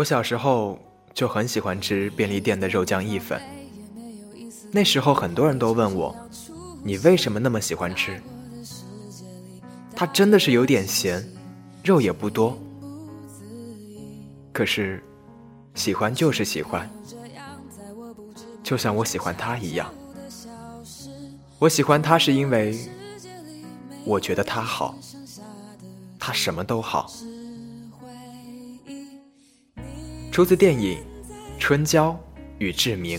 我小时候就很喜欢吃便利店的肉酱意粉，那时候很多人都问我，你为什么那么喜欢吃？它真的是有点咸，肉也不多，可是喜欢就是喜欢，就像我喜欢他一样。我喜欢他是因为我觉得他好，他什么都好。出自电影《春娇与志明》。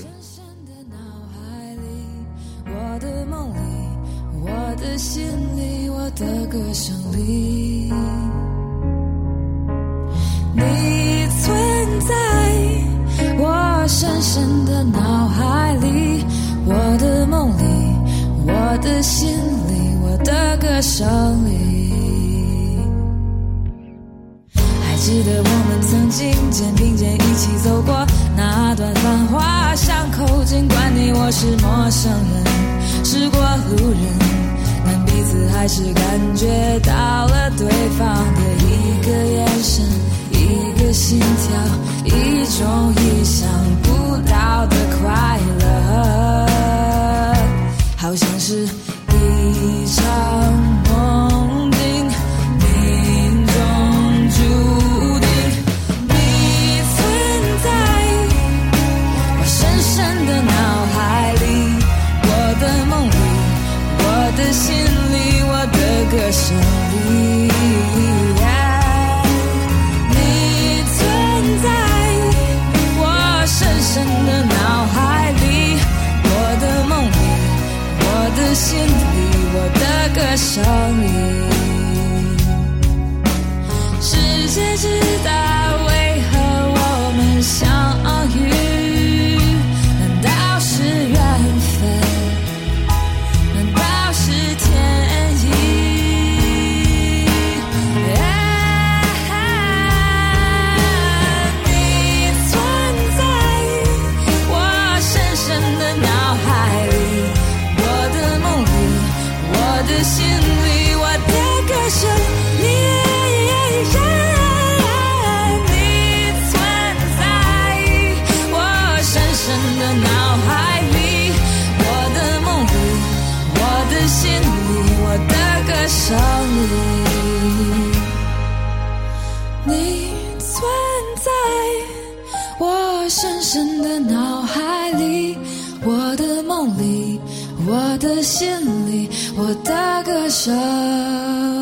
你存在我深深的脑海里，我的梦里，我的心里，我的歌声那段繁华巷口，尽管你我是陌生人，是过路人，但彼此还是感觉到了对方的一个眼神，一个心跳，一种意想不到的快乐，好像是深的脑海里，我的梦里，我的心里，我的歌声。